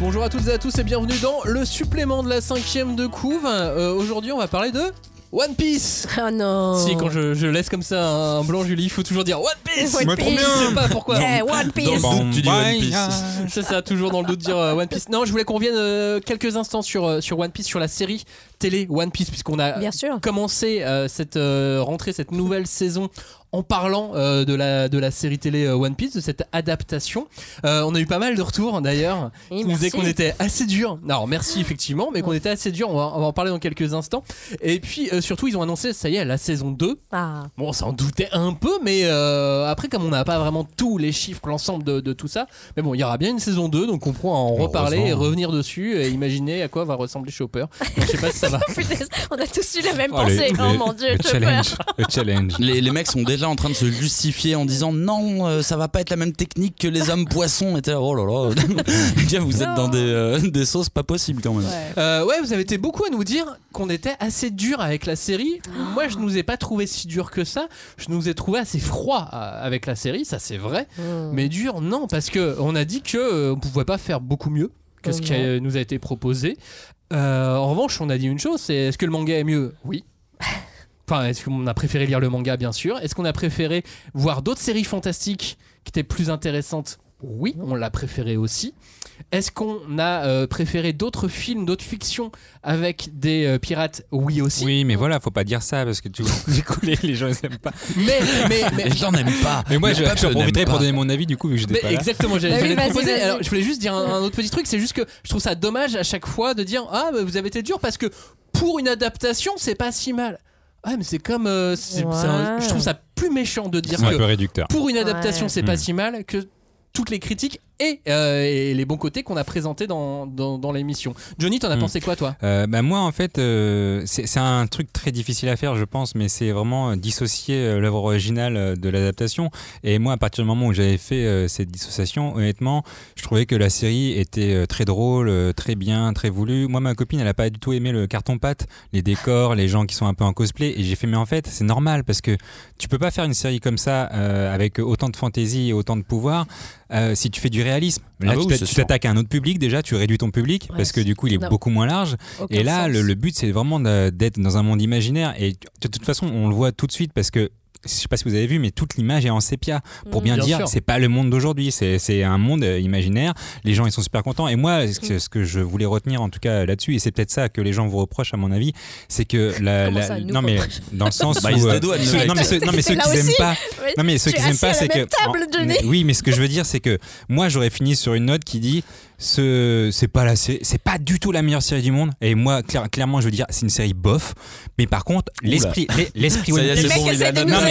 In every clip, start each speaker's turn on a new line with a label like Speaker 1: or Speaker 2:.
Speaker 1: Bonjour à toutes et à tous et bienvenue dans le supplément de la cinquième de couve. Euh, Aujourd'hui, on va parler de One Piece.
Speaker 2: Oh non.
Speaker 1: Si, quand je, je laisse comme ça un blanc, Julie, il faut toujours dire One Piece.
Speaker 2: One Piece.
Speaker 3: bien.
Speaker 1: Je sais pas pourquoi.
Speaker 2: Eh, One Piece.
Speaker 3: Dans le doute, tu dis One Piece.
Speaker 1: C'est ça, toujours dans le doute de dire euh, One Piece. Non, je voulais qu'on revienne euh, quelques instants sur, euh, sur One Piece, sur la série télé One Piece, puisqu'on a
Speaker 2: Bien sûr.
Speaker 1: commencé euh, cette euh, rentrée, cette nouvelle saison en parlant euh, de, la, de la série télé euh, One Piece, de cette adaptation. Euh, on a eu pas mal de retours d'ailleurs qui nous disaient qu'on était assez dur. Alors merci effectivement, mais qu'on était assez dur. On va, on va en parler dans quelques instants. Et puis euh, surtout, ils ont annoncé, ça y est, la saison 2.
Speaker 2: Ah.
Speaker 1: Bon, on s'en doutait un peu, mais euh, après, comme on n'a pas vraiment tous les chiffres, l'ensemble de, de tout ça, mais bon, il y aura bien une saison 2, donc on pourra en reparler et revenir dessus et imaginer à quoi va ressembler Chopper. Donc, je sais pas si ça va.
Speaker 2: Putain, on a tous eu la même
Speaker 3: Oh,
Speaker 2: pensée. oh
Speaker 3: le-
Speaker 2: mon dieu,
Speaker 3: challenge, le challenge.
Speaker 4: Les, les mecs sont déjà en train de se justifier en disant non, euh, ça va pas être la même technique que les hommes poissons. Et t'es là, oh là là, Tiens, vous êtes dans des, euh, des sauces pas possibles quand même.
Speaker 2: Ouais.
Speaker 1: Euh, ouais, vous avez été beaucoup à nous dire qu'on était assez dur avec la série. Moi, je nous ai pas trouvé si dur que ça. Je nous ai trouvé assez froid avec la série, ça c'est vrai.
Speaker 2: Hmm.
Speaker 1: Mais dur, non, parce que on a dit que on pouvait pas faire beaucoup mieux que ce qui nous a été proposé. Euh, en revanche, on a dit une chose, c'est est-ce que le manga est mieux? Oui. Enfin, est-ce qu'on a préféré lire le manga, bien sûr Est-ce qu'on a préféré voir d'autres séries fantastiques qui étaient plus intéressantes Oui, on l'a préféré aussi. Est-ce qu'on a euh, préféré d'autres films, d'autres fictions avec des euh, pirates Oui aussi.
Speaker 3: Oui, mais voilà, faut pas dire ça parce que tu du coup, les, les gens ils aiment pas.
Speaker 1: Mais, mais, mais,
Speaker 4: Les gens n'aiment pas.
Speaker 3: Mais moi, je,
Speaker 4: n'aime
Speaker 3: profiterai pour donner mon avis du coup vu que j'étais
Speaker 1: Mais
Speaker 3: pas là.
Speaker 1: exactement, j'allais
Speaker 2: Bah
Speaker 1: proposer. Alors, je voulais juste dire un, un autre petit truc, c'est juste que je trouve ça dommage à chaque fois de dire ah bah, vous avez été dur parce que pour une adaptation c'est pas si mal. Ah mais c'est comme euh, c'est- c'est un-
Speaker 2: Ouais.
Speaker 1: je trouve ça plus méchant de dire
Speaker 3: C'est un
Speaker 1: que
Speaker 3: peu réducteur.
Speaker 1: pour une adaptation
Speaker 2: Ouais.
Speaker 1: c'est pas
Speaker 3: Mm.
Speaker 1: si mal que toutes les critiques et, euh, et les bons côtés qu'on a présentés dans, dans, dans l'émission. Johnny, t'en as
Speaker 3: Mm.
Speaker 1: pensé quoi toi?
Speaker 3: Euh, bah, moi, en fait, euh, c'est un truc très difficile à faire, je pense, mais c'est vraiment euh, dissocier euh, l'œuvre originale euh, de l'adaptation. Et moi, à partir du moment où j'avais fait euh, cette dissociation, honnêtement, je trouvais que la série était très drôle, très bien, très voulue. Moi, ma copine, elle a pas du tout aimé le carton-pâte, les décors, les gens qui sont un peu en cosplay. Et j'ai fait, mais en fait, c'est normal parce que tu peux pas faire une série comme ça euh, avec autant de fantaisie et autant de pouvoir euh, si tu fais du réalisme. Là,
Speaker 4: Ah bah
Speaker 3: tu
Speaker 4: oui,
Speaker 3: t'attaques à un autre public déjà, tu réduis ton public
Speaker 2: Ouais,
Speaker 3: parce que du coup, il est
Speaker 2: non.
Speaker 3: beaucoup moins large.
Speaker 2: Aucun
Speaker 3: Et là, le, le but, c'est vraiment de- d'être dans un monde imaginaire. Et de toute façon, on le voit tout de suite parce que. Je sais pas si vous avez vu, mais toute l'image est en sépia pour
Speaker 2: Mm.
Speaker 3: bien,
Speaker 1: Bien
Speaker 3: dire c'est pas le monde d'aujourd'hui, c'est c'est un monde euh, imaginaire. Les gens ils sont super contents. Et moi, ce que, ce que je voulais retenir en tout cas là-dessus, et c'est peut-être ça que les gens vous reprochent à mon avis, c'est que la, la-
Speaker 2: ça,
Speaker 3: non mais dans le sens
Speaker 4: Bah,
Speaker 3: où euh, ceux- non mais ceux, non, mais ceux qui aiment
Speaker 2: aussi.
Speaker 3: pas, non mais ceux qui pas, c'est que
Speaker 2: table,
Speaker 3: en-
Speaker 2: Johnny.
Speaker 3: mais- oui, mais ce que je veux dire, c'est que moi j'aurais fini sur une note qui dit ce c'est pas la sé- c'est pas du tout la meilleure série du monde. Et moi clair- clairement je veux dire c'est une série bof. Mais par contre l'esprit l'es- l'esprit One Piece-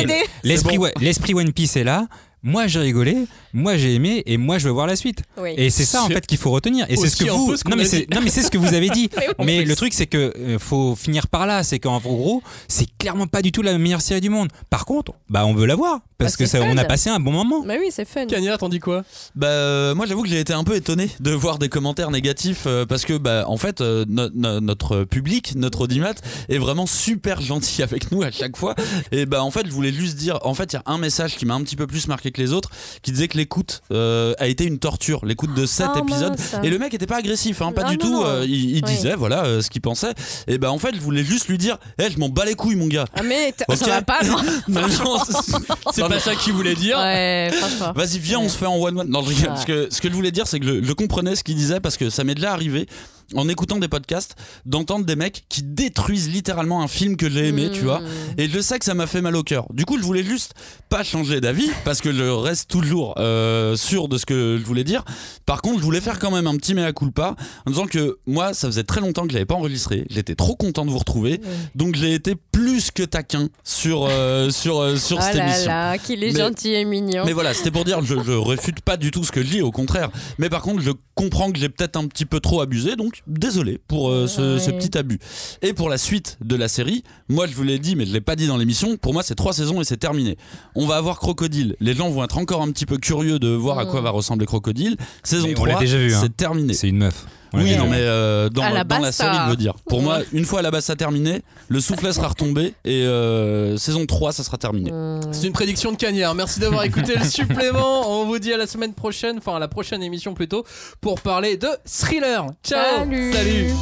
Speaker 3: l'esprit One Piece est là. Moi j'ai rigolé, moi j'ai aimé et moi je veux voir la suite.
Speaker 2: Oui.
Speaker 3: Et c'est ça en fait qu'il faut retenir. Et c'est ce que vous
Speaker 1: ce
Speaker 3: non mais c'est
Speaker 1: dit.
Speaker 3: non mais c'est ce que vous avez dit.
Speaker 2: Mais
Speaker 3: le truc, c'est que euh, faut finir par là. C'est qu'en gros, c'est clairement pas du tout la meilleure série du monde. Par contre, bah on veut la voir parce
Speaker 2: Bah,
Speaker 3: que on a passé un bon moment.
Speaker 2: Bah oui, c'est fun.
Speaker 1: Kanya, t'en dis quoi?
Speaker 4: Bah euh, moi j'avoue que j'ai été un peu étonné de voir des commentaires négatifs euh, parce que bah en fait euh, no- no- notre public, notre audimat est vraiment super gentil avec nous à chaque fois et bah en fait je voulais juste dire en fait il y a un message qui m'a un petit peu plus marqué que les autres qui disait que l'écoute euh, a été une torture, l'écoute de cet
Speaker 2: Oh,
Speaker 4: épisode
Speaker 2: mince.
Speaker 4: et le mec était pas agressif hein, pas
Speaker 2: Ah,
Speaker 4: du
Speaker 2: non,
Speaker 4: tout
Speaker 2: non.
Speaker 4: euh, il, il
Speaker 2: Oui.
Speaker 4: disait voilà euh, ce qu'il pensait et bah en fait je voulais juste lui dire eh je m'en bats les couilles mon gars.
Speaker 2: Ah mais t-
Speaker 4: Ok.
Speaker 2: ça va pas, non
Speaker 4: c'est-
Speaker 1: pas ça qu'il voulait dire.
Speaker 2: Ouais.
Speaker 4: Vas-y, viens,
Speaker 2: Ouais.
Speaker 4: on se fait en one-one. Non, je rigole.
Speaker 2: Ouais.
Speaker 4: Ce, que, ce que je voulais dire, c'est que je, je comprenais ce qu'il disait parce que ça m'est déjà arrivé en écoutant des podcasts d'entendre des mecs qui détruisent littéralement un film que j'ai aimé, tu vois. Et je sais que ça m'a fait mal au cœur. Du coup, je voulais juste pas changer d'avis parce que je reste toujours euh, sûr de ce que je voulais dire. Par contre, je voulais faire quand même un petit mea culpa en disant que moi, ça faisait très longtemps que j'avais pas enregistré. J'étais trop content de vous retrouver. Donc, j'ai été plus que taquin sur, euh, sur, euh, sur
Speaker 2: Oh
Speaker 4: cette
Speaker 2: là
Speaker 4: émission.
Speaker 2: là, qu'il est
Speaker 4: Mais-
Speaker 2: gentil et mignon.
Speaker 4: Mais voilà, c'était pour dire, je, je réfute pas du tout ce que je dis, au contraire. Mais par contre, je comprends que j'ai peut-être un petit peu trop abusé, donc désolé pour euh, ce,
Speaker 2: Ouais.
Speaker 4: ce petit abus. Et pour la suite de la série, moi je vous l'ai dit, mais je l'ai pas dit dans l'émission, pour moi c'est trois saisons et c'est terminé. On va avoir Crocodile, les gens vont être encore un petit peu curieux de voir à quoi va ressembler Crocodile. Saison
Speaker 3: Mais on
Speaker 4: 3,
Speaker 3: l'a déjà vu, hein.
Speaker 4: c'est terminé.
Speaker 3: C'est une meuf.
Speaker 4: Oui,
Speaker 3: mais-
Speaker 4: non, mais euh, dans,
Speaker 2: À
Speaker 4: dans la série, il veut dire. Pour moi, une fois Alabasta terminé, le soufflet sera retombé et euh, saison 3, ça sera terminé.
Speaker 2: Hmm.
Speaker 1: C'est une prédiction de Cagnard. Merci d'avoir écouté le supplément. On vous dit à la semaine prochaine, enfin à la prochaine émission plutôt, pour parler de thriller. Ciao
Speaker 2: Salut.
Speaker 1: Salut